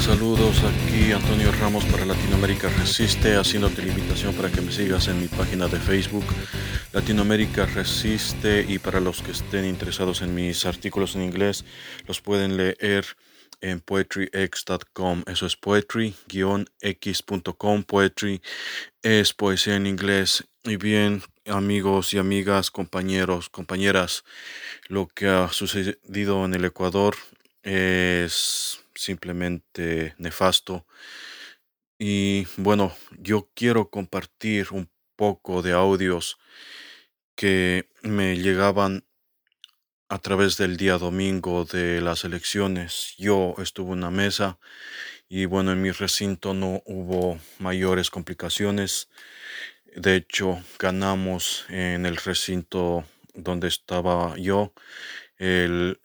Saludos, aquí Antonio Ramos para Latinoamérica Resiste, haciéndote la invitación para que me sigas en mi página de Facebook, Latinoamérica Resiste, y para los que estén interesados en mis artículos en inglés, los pueden leer en poetryx.com, eso es poetry-x.com, poetry es poesía en inglés, y bien, amigos y amigas, compañeros, compañeras, lo que ha sucedido en el Ecuador es simplemente nefasto. Y bueno, yo quiero compartir un poco de audios que me llegaban a través del día domingo de las elecciones. Yo estuve en una mesa y bueno, en mi recinto no hubo mayores complicaciones. De hecho, ganamos en el recinto donde estaba yo. El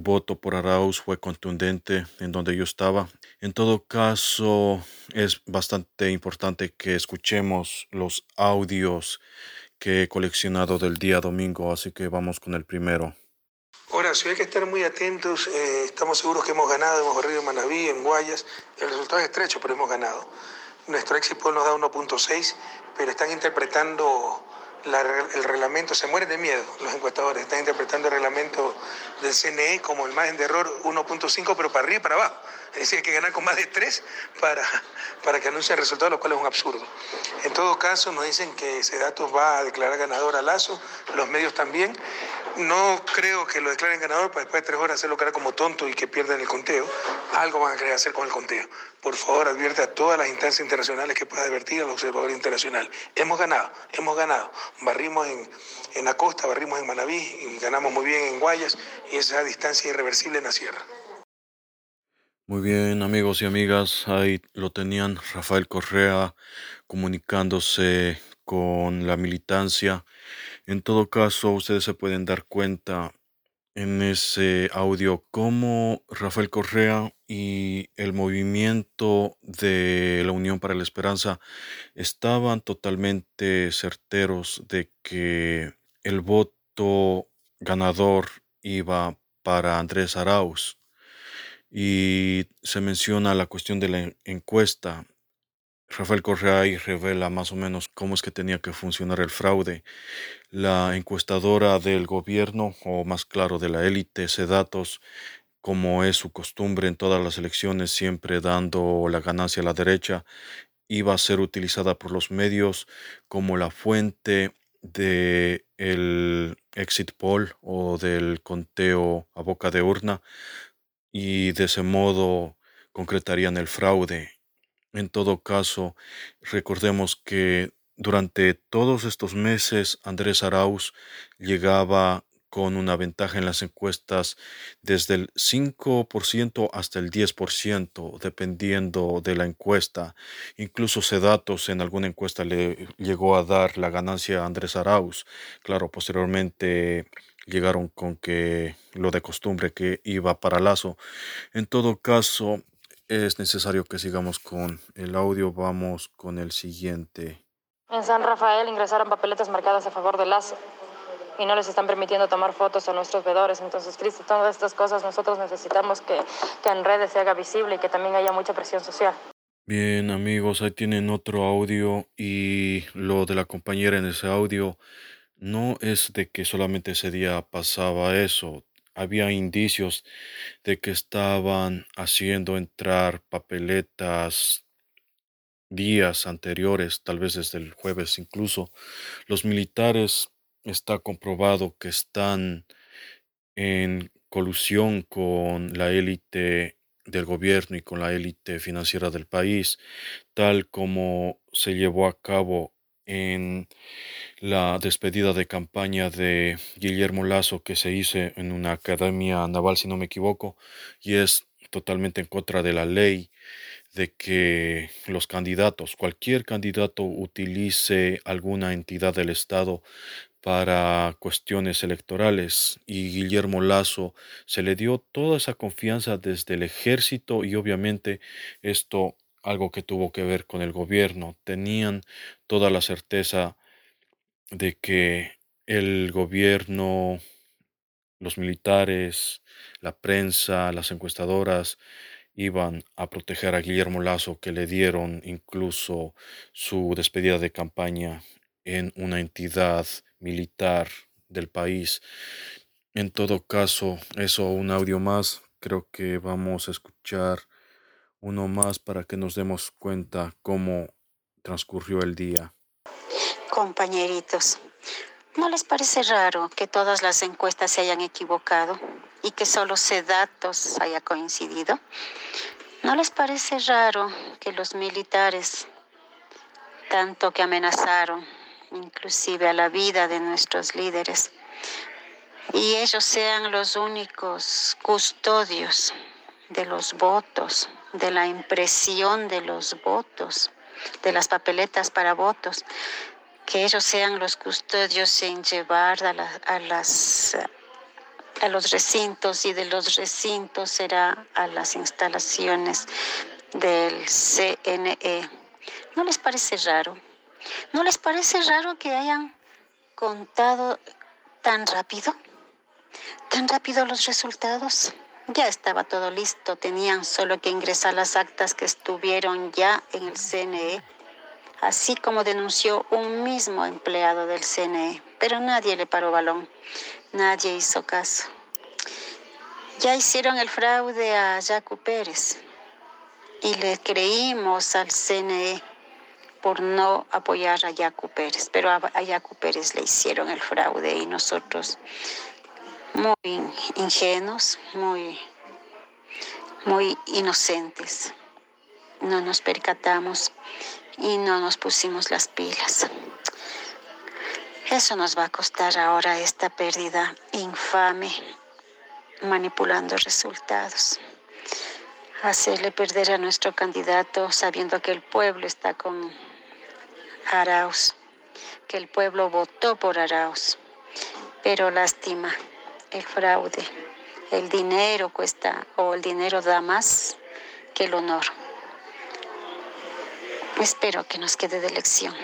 voto por Arauz fue contundente en donde yo estaba. En todo caso, es bastante importante que escuchemos los audios que he coleccionado del día domingo, así que vamos con el primero. Horacio, hay que estar muy atentos. eh, estamos seguros que hemos ganado, hemos corrido en Manabí, en Guayas. El resultado es estrecho, pero hemos ganado. Nuestro exit poll nos da 1.6, pero están interpretando el reglamento, se mueren de miedo los encuestadores, están interpretando el reglamento del CNE como el margen de error 1.5, pero para arriba y para abajo. Es decir, hay que ganar con más de 3 para, para que anuncie el resultado, lo cual es un absurdo. En todo caso, nos dicen que ese datos va a declarar ganador a Lazo, los medios también. No creo que lo declaren ganador para después de tres horas hacerlo cara como tonto y que pierdan el conteo. Algo van a querer hacer con el conteo. Por favor, advierte a todas las instancias internacionales que pueda advertir al observador internacional. Hemos ganado, hemos ganado. Barrimos en, en la costa, barrimos en Manabí y ganamos muy bien en Guayas y esa distancia irreversible en la sierra. Muy bien, amigos y amigas, ahí lo tenían Rafael Correa comunicándose con la militancia. En todo caso, ustedes se pueden dar cuenta en ese audio cómo Rafael Correa y el movimiento de la Unión para la Esperanza estaban totalmente certeros de que el voto ganador iba para Andrés Arauz y se menciona la cuestión de la en- encuesta. Rafael Correa ahí revela más o menos cómo es que tenía que funcionar el fraude. La encuestadora del gobierno, o más claro, de la élite, datos como es su costumbre en todas las elecciones, siempre dando la ganancia a la derecha, iba a ser utilizada por los medios como la fuente de el exit poll o del conteo a boca de urna y de ese modo concretarían el fraude. En todo caso, recordemos que durante todos estos meses Andrés Arauz llegaba con una ventaja en las encuestas desde el 5% hasta el 10%, dependiendo de la encuesta. Incluso Sedatos en alguna encuesta le llegó a dar la ganancia a Andrés Arauz. Claro, posteriormente llegaron con que lo de costumbre que iba para Lazo. En todo caso, es necesario que sigamos con el audio. Vamos con el siguiente. En San Rafael ingresaron papeletas marcadas a favor de Lazo y no les están permitiendo tomar fotos a nuestros vedores. Entonces, Cristo, todas estas cosas nosotros necesitamos que, que en redes se haga visible y que también haya mucha presión social. Bien, amigos, ahí tienen otro audio y lo de la compañera en ese audio no es de que solamente ese día pasaba eso. Había indicios de que estaban haciendo entrar papeletas días anteriores, tal vez desde el jueves incluso. Los militares está comprobado que están en colusión con la élite del gobierno y con la élite financiera del país, tal como se llevó a cabo en la despedida de campaña de Guillermo Lazo que se hizo en una academia naval, si no me equivoco, y es totalmente en contra de la ley de que los candidatos, cualquier candidato utilice alguna entidad del Estado para cuestiones electorales y Guillermo Lazo se le dio toda esa confianza desde el ejército y obviamente esto algo que tuvo que ver con el gobierno. Tenían toda la certeza de que el gobierno, los militares, la prensa, las encuestadoras iban a proteger a Guillermo Lazo, que le dieron incluso su despedida de campaña en una entidad militar del país. En todo caso, eso, un audio más, creo que vamos a escuchar uno más para que nos demos cuenta cómo transcurrió el día. Compañeritos, ¿no les parece raro que todas las encuestas se hayan equivocado y que solo datos haya coincidido? ¿No les parece raro que los militares, tanto que amenazaron inclusive a la vida de nuestros líderes, y ellos sean los únicos custodios de los votos, de la impresión de los votos, de las papeletas para votos, que ellos sean los custodios en llevar a, las, a los recintos y de los recintos será a las instalaciones del CNE. ¿No les parece raro? ¿No les parece raro que hayan contado tan rápido? ¿Tan rápido los resultados? Ya estaba todo listo, tenían solo que ingresar las actas que estuvieron ya en el CNE, así como denunció un mismo empleado del CNE, pero nadie le paró balón, nadie hizo caso. Ya hicieron el fraude a Jaco Pérez. Y le creímos al CNE por no apoyar a Yacu Pérez, pero a Yacu Pérez le hicieron el fraude y nosotros muy ingenuos, muy, muy inocentes. No nos percatamos y no nos pusimos las pilas. Eso nos va a costar ahora esta pérdida infame manipulando resultados. Hacerle perder a nuestro candidato sabiendo que el pueblo está con Arauz, que el pueblo votó por Arauz. Pero lástima, el fraude. El dinero cuesta o el dinero da más que el honor. Espero que nos quede de lección.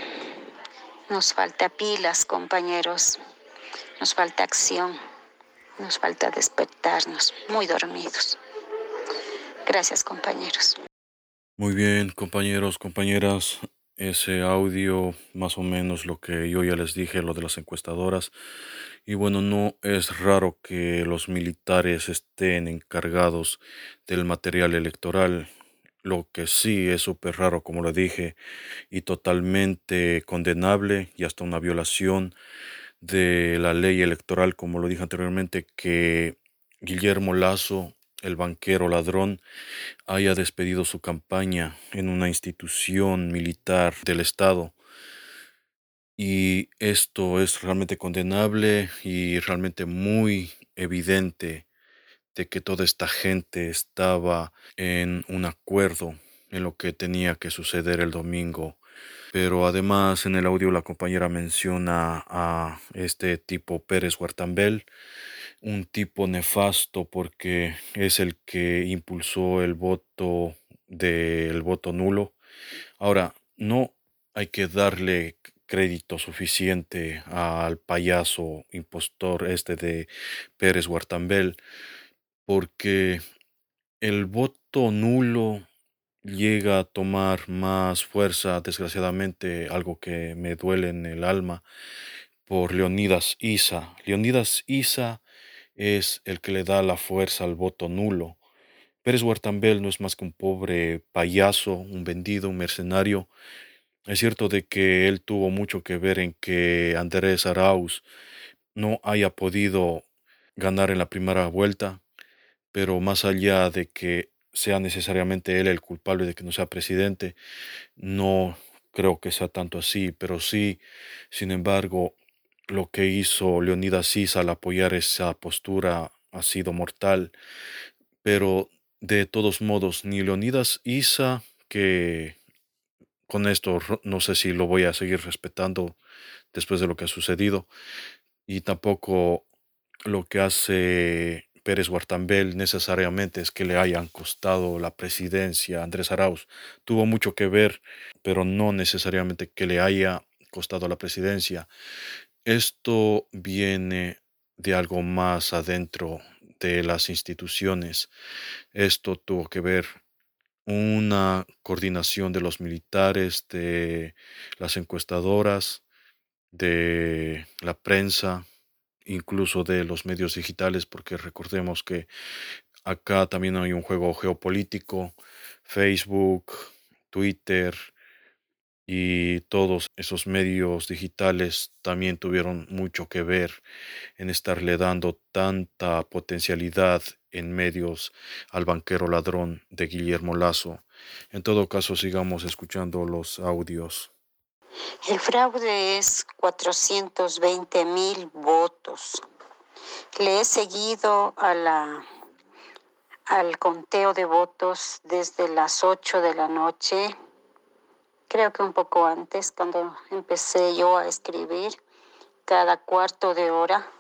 Nos falta pilas, compañeros. Nos falta acción. Nos falta despertarnos muy dormidos. Gracias, compañeros. Muy bien, compañeros, compañeras ese audio, más o menos lo que yo ya les dije, lo de las encuestadoras. Y bueno, no es raro que los militares estén encargados del material electoral. Lo que sí es súper raro, como lo dije, y totalmente condenable y hasta una violación de la ley electoral, como lo dije anteriormente, que Guillermo Lazo el banquero ladrón haya despedido su campaña en una institución militar del Estado. Y esto es realmente condenable y realmente muy evidente de que toda esta gente estaba en un acuerdo en lo que tenía que suceder el domingo. Pero además en el audio la compañera menciona a este tipo Pérez Huertambel, un tipo nefasto porque es el que impulsó el voto del voto nulo. Ahora, no hay que darle crédito suficiente al payaso impostor este de Pérez Huartambel, porque el voto nulo llega a tomar más fuerza, desgraciadamente, algo que me duele en el alma, por Leonidas Isa. Leonidas Isa es el que le da la fuerza al voto nulo. Pérez Huertambel no es más que un pobre payaso, un vendido, un mercenario. Es cierto de que él tuvo mucho que ver en que Andrés Arauz no haya podido ganar en la primera vuelta, pero más allá de que sea necesariamente él el culpable de que no sea presidente, no creo que sea tanto así, pero sí, sin embargo, lo que hizo Leonidas Sisa al apoyar esa postura ha sido mortal, pero de todos modos, ni Leonidas Isa, que con esto no sé si lo voy a seguir respetando después de lo que ha sucedido, y tampoco lo que hace Pérez Huartambel necesariamente es que le hayan costado la presidencia Andrés Arauz. Tuvo mucho que ver, pero no necesariamente que le haya costado la presidencia. Esto viene de algo más adentro de las instituciones. Esto tuvo que ver una coordinación de los militares, de las encuestadoras, de la prensa, incluso de los medios digitales, porque recordemos que acá también hay un juego geopolítico, Facebook, Twitter y todos esos medios digitales también tuvieron mucho que ver en estarle dando tanta potencialidad en medios al banquero ladrón de Guillermo Lazo. En todo caso, sigamos escuchando los audios. El fraude es 420 mil votos. Le he seguido a la, al conteo de votos desde las 8 de la noche, creo que un poco antes, cuando empecé yo a escribir, cada cuarto de hora.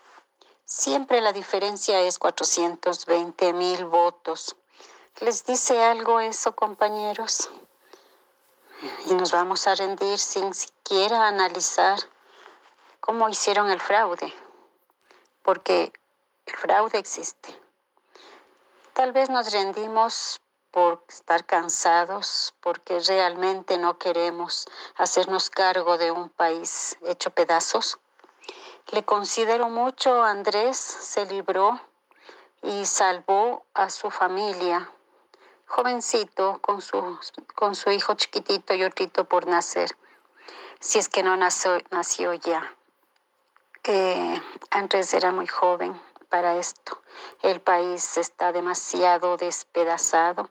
Siempre la diferencia es 420 mil votos. ¿Les dice algo eso, compañeros? Y nos vamos a rendir sin siquiera analizar cómo hicieron el fraude, porque el fraude existe. Tal vez nos rendimos por estar cansados, porque realmente no queremos hacernos cargo de un país hecho pedazos. Le considero mucho, Andrés se libró y salvó a su familia jovencito con su, con su hijo chiquitito y otro por nacer, si es que no nació, ya. Andrés era muy joven para esto. El país está demasiado despedazado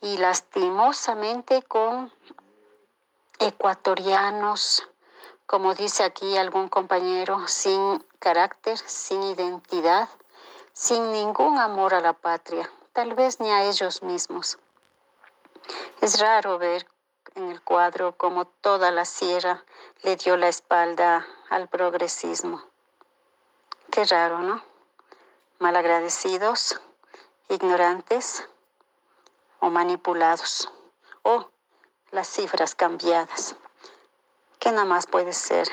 y lastimosamente con ecuatorianos, como dice aquí algún compañero, sin carácter, sin identidad, sin ningún amor a la patria tal vez ni a ellos mismos. Es raro ver en el cuadro cómo toda la sierra le dio la espalda al progresismo. Qué raro, ¿no? Malagradecidos, ignorantes o manipulados. O las cifras cambiadas. ¿Qué nada más puede ser?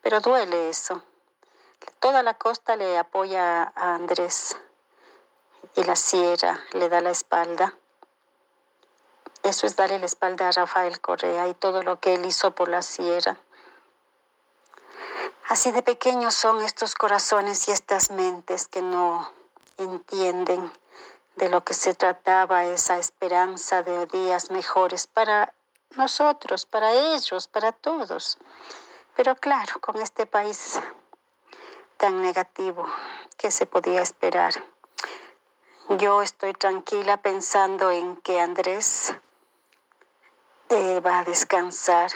Pero duele eso. Toda la costa le apoya a Andrés y la sierra le da la espalda. Eso es darle la espalda a Rafael Correa y todo lo que él hizo por la sierra. Así de pequeños son estos corazones y estas mentes que no entienden de lo que se trataba esa esperanza de días mejores para nosotros, para ellos, para todos. Pero claro, con este país tan negativo, ¿qué se podía esperar? Yo estoy tranquila pensando en que Andrés eh, va a descansar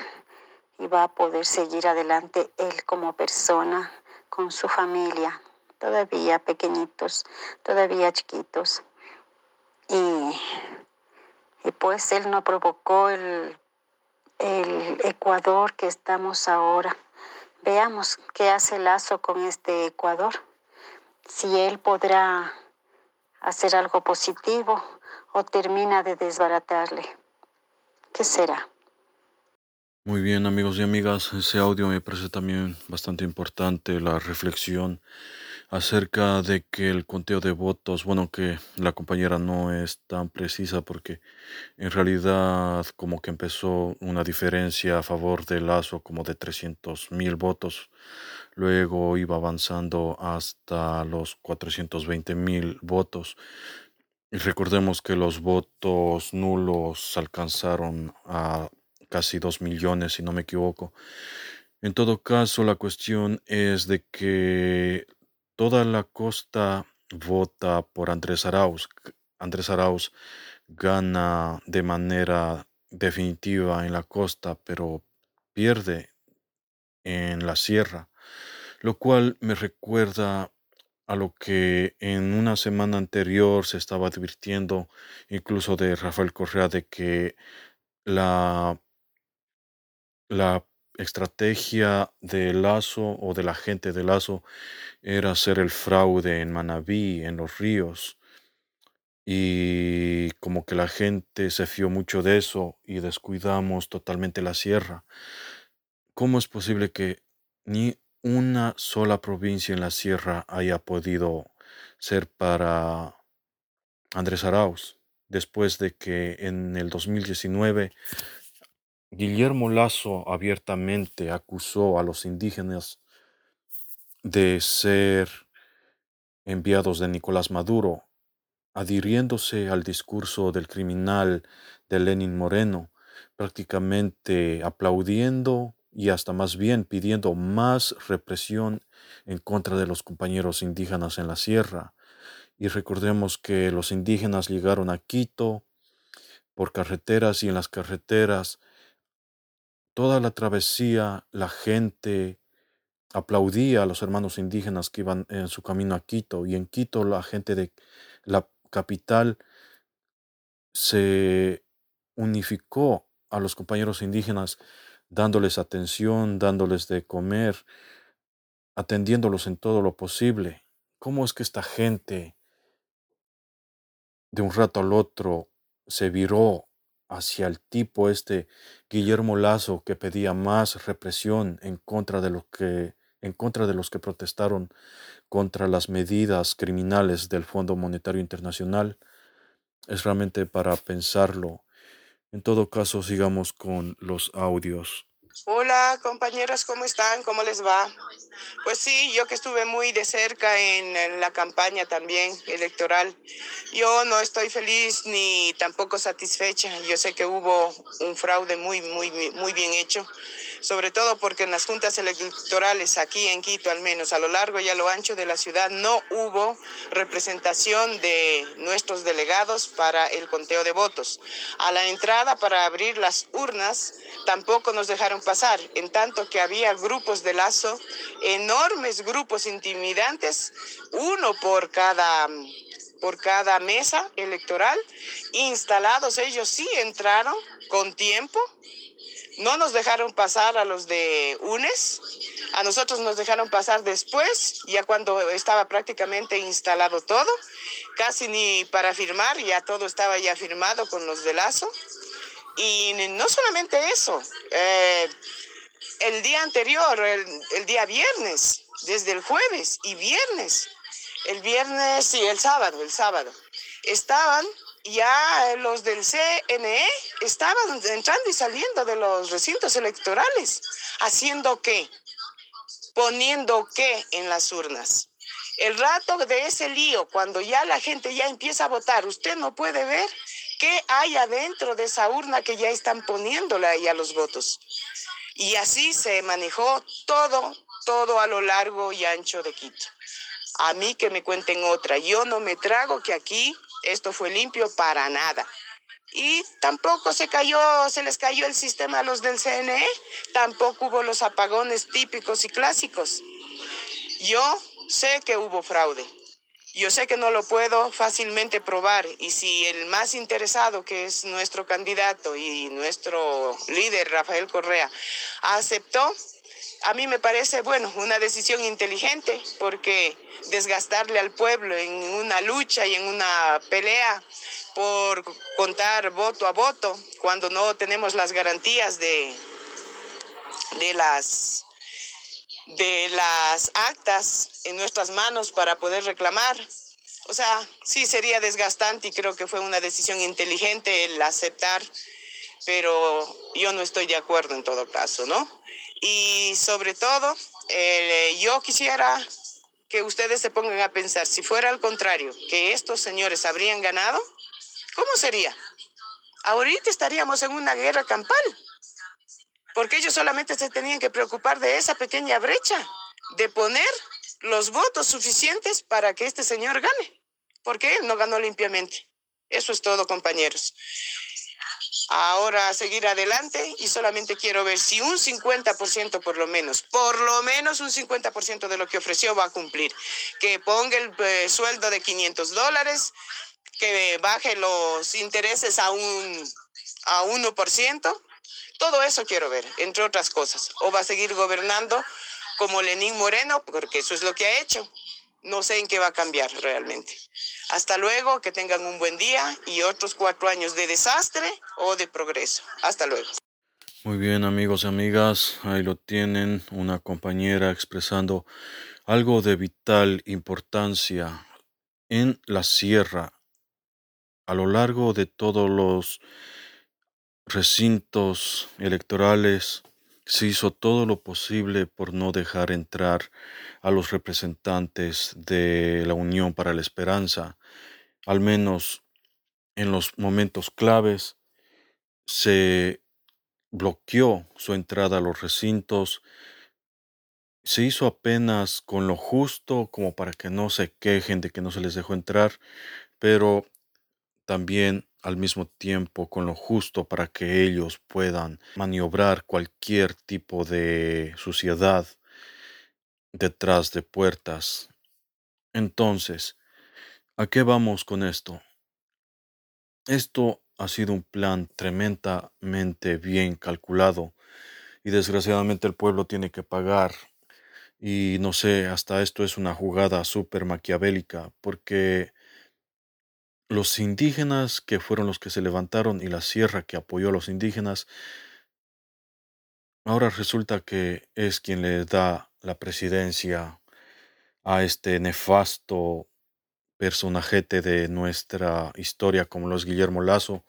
y va a poder seguir adelante él como persona, con su familia, todavía pequeñitos, todavía chiquitos. Y, y pues él no provocó el, el Ecuador que estamos ahora. Veamos qué hace Lazo con este Ecuador. Si él podrá hacer algo positivo o termina de desbaratarle. ¿Qué será? Muy bien amigos y amigas, ese audio me parece también bastante importante, la reflexión acerca de que el conteo de votos, bueno, que la compañera no es tan precisa porque en realidad como que empezó una diferencia a favor de Lazo como de 300 mil votos, luego iba avanzando hasta los 420 mil votos. Y recordemos que los votos nulos alcanzaron a casi 2 millones, si no me equivoco. En todo caso, la cuestión es de que toda la costa vota por Andrés Arauz. Andrés Arauz gana de manera definitiva en la costa, pero pierde en la sierra, lo cual me recuerda a lo que en una semana anterior se estaba advirtiendo incluso de Rafael Correa de que la, la estrategia de Lazo o de la gente de Lazo era hacer el fraude en Manabí, en los ríos. Y como que la gente se fió mucho de eso y descuidamos totalmente la sierra. ¿Cómo es posible que ni una sola provincia en la sierra haya podido ser para Andrés Arauz, después de que en el 2019 Guillermo Lazo abiertamente acusó a los indígenas de ser enviados de Nicolás Maduro, adhiriéndose al discurso del criminal de Lenin Moreno, prácticamente aplaudiendo y hasta más bien pidiendo más represión en contra de los compañeros indígenas en la sierra. Y recordemos que los indígenas llegaron a Quito por carreteras y en las carreteras toda la travesía la gente aplaudía a los hermanos indígenas que iban en su camino a Quito y en Quito la gente de la capital se unificó a los compañeros indígenas dándoles atención, dándoles de comer, atendiéndolos en todo lo posible. ¿Cómo es que esta gente de un rato al otro se viró hacia el tipo este Guillermo Lazo que pedía más represión en contra de lo que en contra de los que protestaron contra las medidas criminales del Fondo Monetario Internacional es realmente para pensarlo. En todo caso, sigamos con los audios. Hola compañeros, ¿cómo están? ¿Cómo les va? Pues sí, yo que estuve muy de cerca en, en, la campaña también electoral, yo no estoy feliz ni tampoco satisfecha. Yo sé que hubo un fraude muy, muy, muy bien hecho sobre todo porque en las juntas electorales aquí en Quito, al menos a lo largo y a lo ancho de la ciudad, no hubo representación de nuestros delegados para el conteo de votos. A la entrada para abrir las urnas tampoco nos dejaron pasar, en tanto que había grupos de lazo, enormes grupos intimidantes, uno por cada por cada mesa electoral, instalados, ellos sí entraron con tiempo, no nos dejaron pasar a los de UNES, a nosotros nos dejaron pasar después, ya cuando estaba prácticamente instalado todo, casi ni para firmar, ya todo estaba ya firmado con los de Lazo. Y no solamente eso, eh, el día anterior, el, el día viernes, desde el jueves y viernes, el viernes, sí, el sábado, el sábado, estaban ya los del CNE estaban entrando y saliendo de los recintos electorales. ¿Haciendo qué? Poniendo qué en las urnas. El rato de ese lío, cuando ya la gente ya empieza a votar, usted no puede ver qué hay adentro de esa urna que ya están poniéndola ahí a los votos. Y así se manejó todo, todo a lo largo y ancho de Quito. A mí que me cuenten otra. Yo no me trago que aquí esto fue limpio para nada. Y tampoco se cayó, se les cayó el sistema a los del CNE, tampoco hubo los apagones típicos y clásicos. Yo sé que hubo fraude. Yo sé que no lo puedo fácilmente probar y si el más interesado, que es nuestro candidato y nuestro líder, Rafael Correa, aceptó, a mí me parece, bueno, una decisión inteligente porque desgastarle al pueblo en una lucha y en una pelea por contar voto a voto cuando no tenemos las garantías de, de las de las actas en nuestras manos para poder reclamar. O sea, sí sería desgastante y creo que fue una decisión inteligente el aceptar, pero yo no estoy de acuerdo en todo caso, ¿no? Y sobre todo, eh, yo quisiera que ustedes se pongan a pensar, si fuera al contrario, que estos señores habrían ganado, ¿cómo sería? Ahorita estaríamos en una guerra campal, porque ellos solamente se tenían que preocupar de esa pequeña brecha, de poner los votos suficientes para que este señor gane, porque él no ganó limpiamente. Eso es todo, compañeros ahora seguir adelante y solamente quiero ver si un 50% por lo menos, por lo menos un 50% de lo que ofreció va a cumplir. Que ponga el eh, sueldo de 500 dólares, que baje los intereses a un a 1%. Todo eso quiero ver, entre otras cosas. O va a seguir gobernando como Lenín Moreno, porque eso es lo que ha hecho. No sé en qué va a cambiar realmente. Hasta luego, que tengan un buen día y otros cuatro años de desastre o de progreso. Hasta luego. Muy bien amigos y amigas, ahí lo tienen, una compañera expresando algo de vital importancia en la sierra, a lo largo de todos los recintos electorales, se hizo todo lo posible por no dejar entrar a los representantes de la Unión para la Esperanza, al menos en los momentos claves, se bloqueó su entrada a los recintos, se hizo apenas con lo justo como para que no se quejen de que no se les dejó entrar, pero también al mismo tiempo con lo justo para que ellos puedan maniobrar cualquier tipo de suciedad detrás de puertas. Entonces, ¿a qué vamos con esto? Esto ha sido un plan tremendamente bien calculado y desgraciadamente el pueblo tiene que pagar. Y no sé, hasta esto es una jugada súper maquiavélica porque los indígenas que fueron los que se levantaron y la sierra que apoyó a los indígenas, ahora resulta que es quien le da la presidencia a este nefasto personajete de nuestra historia como los Guillermo Lazo.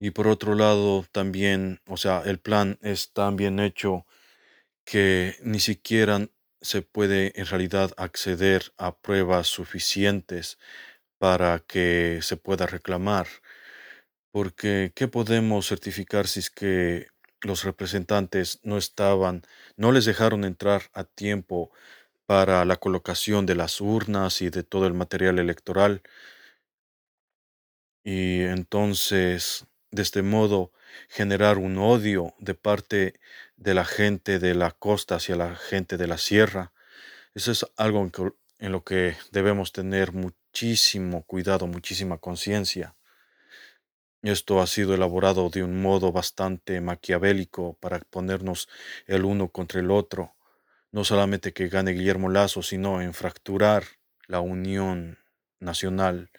Y por otro lado, también, o sea, el plan es tan bien hecho que ni siquiera se puede en realidad acceder a pruebas suficientes para que se pueda reclamar. Porque, ¿qué podemos certificar si es que los representantes no estaban, no les dejaron entrar a tiempo para la colocación de las urnas y de todo el material electoral? Y entonces, de este modo, generar un odio de parte de la gente de la costa hacia la gente de la sierra. Eso es algo en, lo que debemos tener muchísimo cuidado, muchísima conciencia. Esto ha sido elaborado de un modo bastante maquiavélico para ponernos el uno contra el otro. No solamente que gane Guillermo Lazo, sino en fracturar la unión nacional.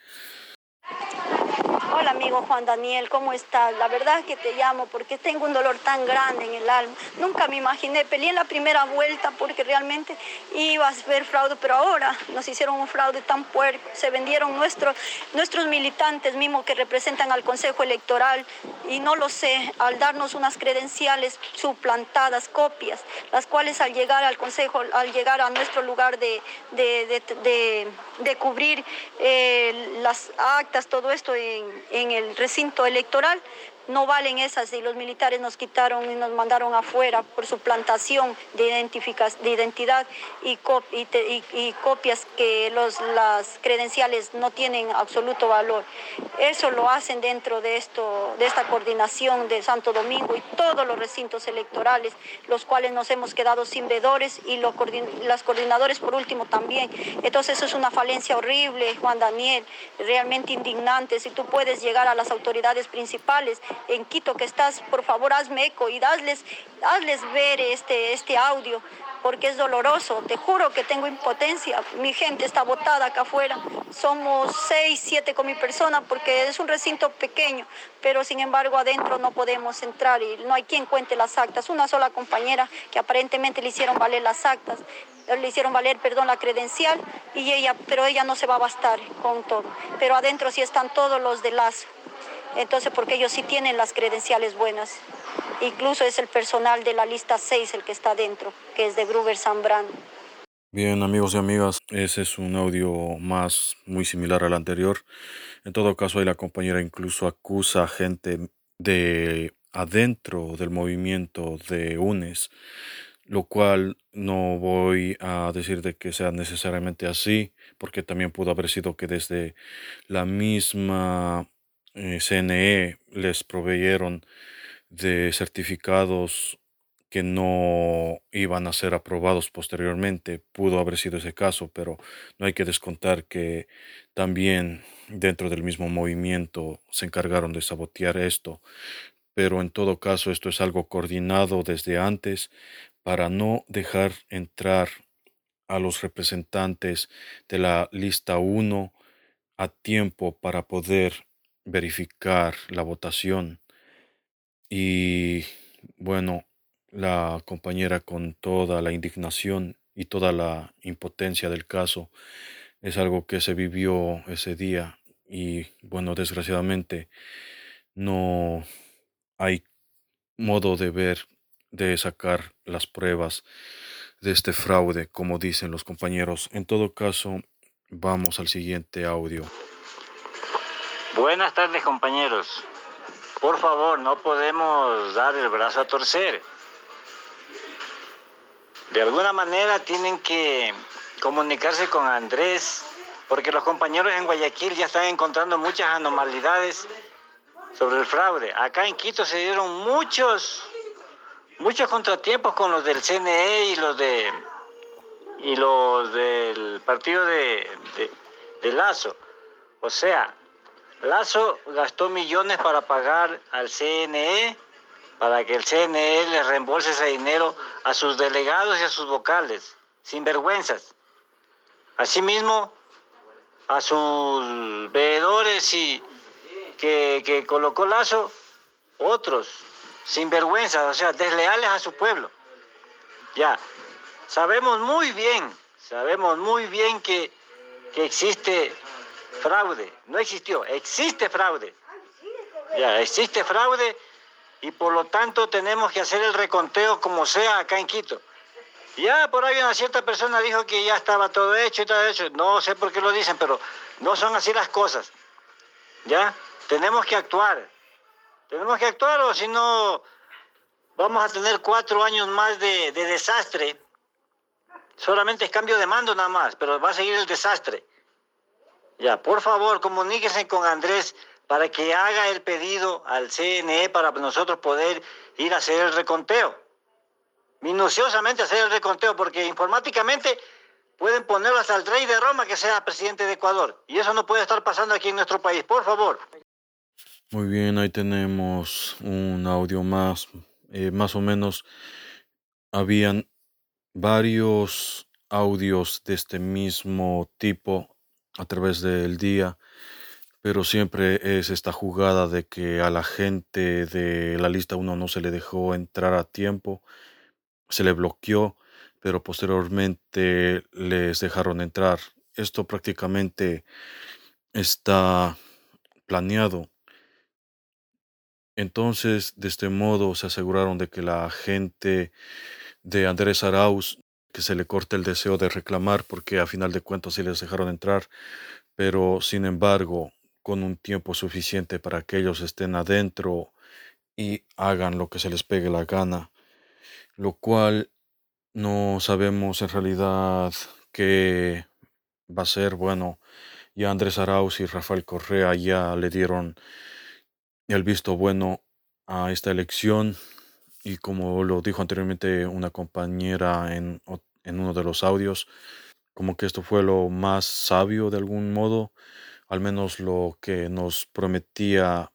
Amigo Juan Daniel, ¿cómo estás? La verdad que te llamo porque tengo un dolor tan grande en el alma. Nunca me imaginé, peleé en la primera vuelta porque realmente iba a ver fraude, pero ahora nos hicieron un fraude tan puerco. Se vendieron nuestros, nuestros militantes mismos que representan al Consejo Electoral y no lo sé, al darnos unas credenciales suplantadas, copias, las cuales al llegar al Consejo, al llegar a nuestro lugar de, de, de cubrir eh, las actas, todo esto en, en el recinto electoral, no valen esas y los militares nos quitaron y nos mandaron afuera por su plantación de, de identidad y, copias que los, las credenciales no tienen absoluto valor. Eso lo hacen dentro de, esto, de esta coordinación de Santo Domingo y todos los recintos electorales, los cuales nos hemos quedado sin vedores y los las coordinadores por último también. Entonces eso es una falencia horrible, Juan Daniel, realmente indignante. Si tú puedes llegar a las autoridades principales en Quito que estás, por favor hazme eco y hazles, hazles ver este, este audio porque es doloroso. Te juro que tengo impotencia. Mi gente está botada acá afuera. Somos seis, siete con mi persona porque es un recinto pequeño, pero sin embargo adentro no podemos entrar y no hay quien cuente las actas. Una sola compañera que aparentemente le hicieron valer las actas, le hicieron valer, perdón, la credencial y ella, pero ella no se va a bastar con todo. Pero adentro sí están todos los de Lazo. Entonces, porque ellos sí tienen las credenciales buenas. Incluso es el personal de la lista 6 el que está dentro, que es de Gruber Zambrano. Bien, amigos y amigas, ese es un audio más muy similar al anterior. En todo caso, ahí la compañera incluso acusa a gente de adentro del movimiento de UNES, lo cual no voy a decir de que sea necesariamente así, porque también pudo haber sido que desde la misma eh, CNE les proveyeron de certificados que no iban a ser aprobados posteriormente. Pudo haber sido ese caso, pero no hay que descontar que también dentro del mismo movimiento se encargaron de sabotear esto. Pero en todo caso esto es algo coordinado desde antes para no dejar entrar a los representantes de la lista 1 a tiempo para poder verificar la votación. Y bueno, la compañera con toda la indignación y toda la impotencia del caso es algo que se vivió ese día y bueno, desgraciadamente no hay modo de ver, de sacar las pruebas de este fraude, como dicen los compañeros. En todo caso, vamos al siguiente audio. Buenas tardes compañeros. Por favor, no podemos dar el brazo a torcer. De alguna manera tienen que comunicarse con Andrés, porque los compañeros en Guayaquil ya están encontrando muchas anormalidades sobre el fraude. Acá en Quito se dieron muchos, muchos contratiempos con los del CNE y los de y los del partido de, de Lazo. O sea, Lazo gastó millones para pagar al CNE, para que el CNE le reembolse ese dinero a sus delegados y a sus vocales, sin vergüenzas. Asimismo, a sus veedores y que, que colocó Lazo, otros, sin vergüenza, o sea, desleales a su pueblo. Ya, sabemos muy bien, sabemos muy bien que, que existe fraude, no existió, existe fraude. Ya, existe fraude y por lo tanto tenemos que hacer el reconteo como sea acá en Quito. Ya por ahí una cierta persona dijo que ya estaba todo hecho y todo hecho. No sé por qué lo dicen, pero no son así las cosas. ¿Ya? Tenemos que actuar. Tenemos que actuar o si no vamos a tener cuatro años más de, de desastre. Solamente es cambio de mando nada más, pero va a seguir el desastre. Ya, por favor, comuníquese con Andrés para que haga el pedido al CNE para nosotros poder ir a hacer el reconteo. Minuciosamente hacer el reconteo, porque informáticamente pueden ponerlo hasta el rey de Roma que sea presidente de Ecuador. Y eso no puede estar pasando aquí en nuestro país, por favor. Muy bien, ahí tenemos un audio más. Eh, más o menos habían varios audios de este mismo tipo a través del día, pero siempre es esta jugada de que a la gente de la lista 1 no se le dejó entrar a tiempo, se le bloqueó, pero posteriormente les dejaron entrar. Esto prácticamente está planeado. Entonces, de este modo se aseguraron de que la gente de Andrés Arauz que se le corte el deseo de reclamar porque a final de cuentas sí les dejaron entrar, pero sin embargo, con un tiempo suficiente para que ellos estén adentro y hagan lo que se les pegue la gana, lo cual no sabemos en realidad qué va a ser. Bueno, ya Andrés Arauz y Rafael Correa ya le dieron el visto bueno a esta elección y como lo dijo anteriormente una compañera en, en uno de los audios, como que esto fue lo más sabio de algún modo, al menos lo que nos prometía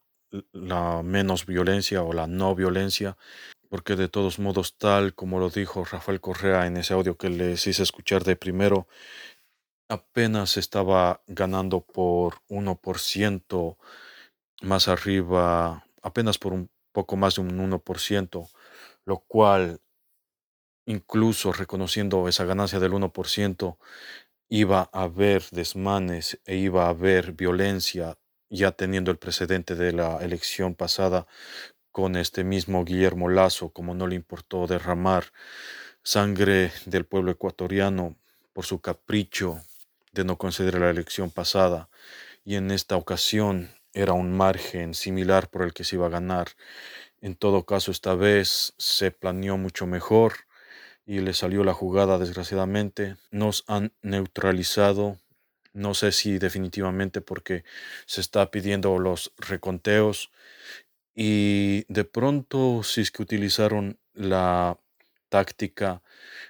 la menos violencia o la no violencia, porque de todos modos, tal como lo dijo Rafael Correa en ese audio que les hice escuchar de primero, apenas estaba ganando por 1% más arriba, apenas por un poco más de un 1%, lo cual, incluso reconociendo esa ganancia del 1%, iba a haber desmanes e iba a haber violencia, ya teniendo el precedente de la elección pasada con este mismo Guillermo Lazo, como no le importó derramar sangre del pueblo ecuatoriano por su capricho de no conceder la elección pasada, y en esta ocasión era un margen similar por el que se iba a ganar. En todo caso, esta vez se planeó mucho mejor y le salió la jugada desgraciadamente. Nos han neutralizado, no sé si definitivamente porque se está pidiendo los reconteos y de pronto si es que utilizaron la táctica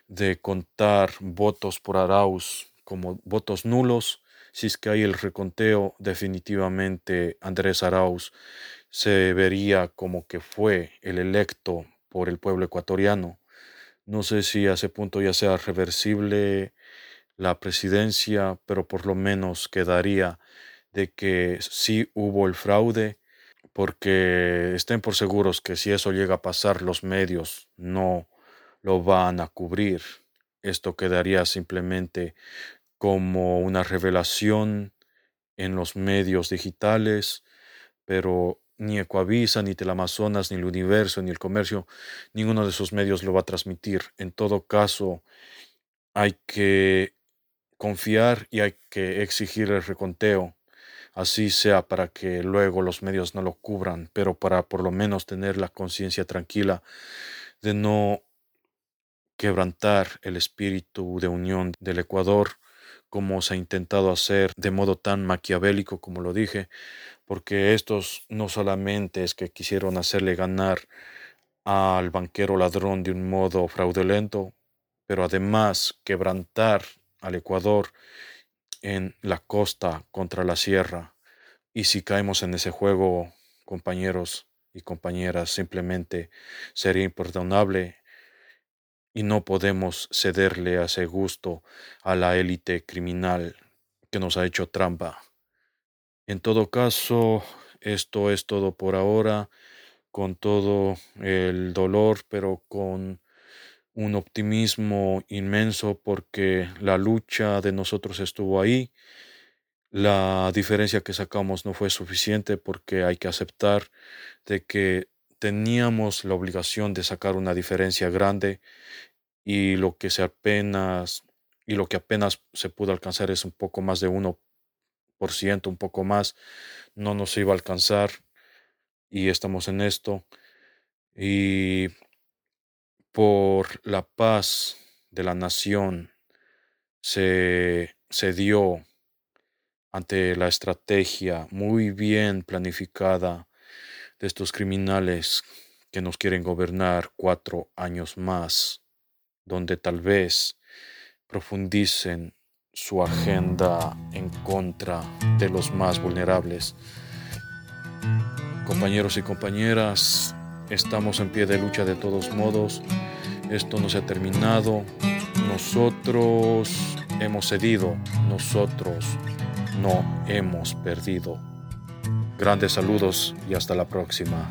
de contar votos por Arauz como votos nulos, si es que hay el reconteo, definitivamente Andrés Arauz se vería como que fue el electo por el pueblo ecuatoriano. No sé si a ese punto ya sea reversible la presidencia, pero por lo menos quedaría de que sí hubo el fraude, porque estén por seguros que si eso llega a pasar, los medios no lo van a cubrir. Esto quedaría simplemente como una revelación en los medios digitales, pero ni Ecoavisa, ni Teleamazonas, ni el Universo, ni el Comercio, ninguno de esos medios lo va a transmitir. En todo caso, hay que confiar y hay que exigir el reconteo, así sea para que luego los medios no lo cubran, pero para por lo menos tener la conciencia tranquila de no quebrantar el espíritu de unión del Ecuador como se ha intentado hacer de modo tan maquiavélico como lo dije, porque estos no solamente es que quisieron hacerle ganar al banquero ladrón de un modo fraudulento, pero además quebrantar al Ecuador en la costa contra la sierra. Y si caemos en ese juego, compañeros y compañeras, simplemente sería imperdonable y no podemos cederle a ese gusto a la élite criminal que nos ha hecho trampa. En todo caso, esto es todo por ahora, con todo el dolor, pero con un optimismo inmenso porque la lucha de nosotros estuvo ahí. La diferencia que sacamos no fue suficiente porque hay que aceptar de que teníamos la obligación de sacar una diferencia grande y lo que se apenas y lo que apenas se pudo alcanzar es un poco más de 1%, un poco más, no nos iba a alcanzar y estamos en esto. Y por la paz de la nación se, se dio ante la estrategia muy bien planificada de estos criminales que nos quieren gobernar cuatro años más, donde tal vez profundicen su agenda en contra de los más vulnerables. Compañeros y compañeras, estamos en pie de lucha de todos modos. Esto no se ha terminado. Nosotros hemos cedido. Nosotros no hemos perdido. Grandes saludos y hasta la próxima.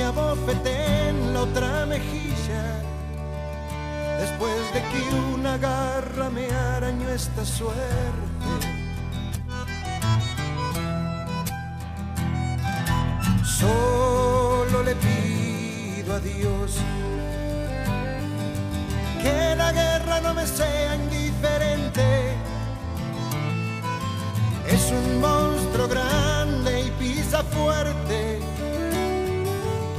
me abofete en la otra mejilla, después de que una garra me arañó esta suerte. Solo le pido a Dios que la guerra no me sea indiferente. Es un monstruo grande y pisa fuerte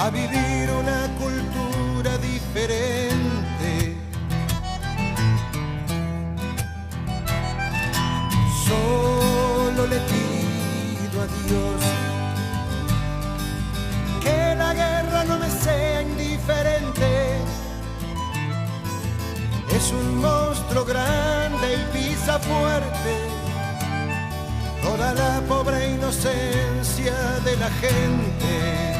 a vivir una cultura diferente. Solo le pido a Dios que la guerra no me sea indiferente. Es un monstruo grande y pisa fuerte toda la pobre inocencia de la gente.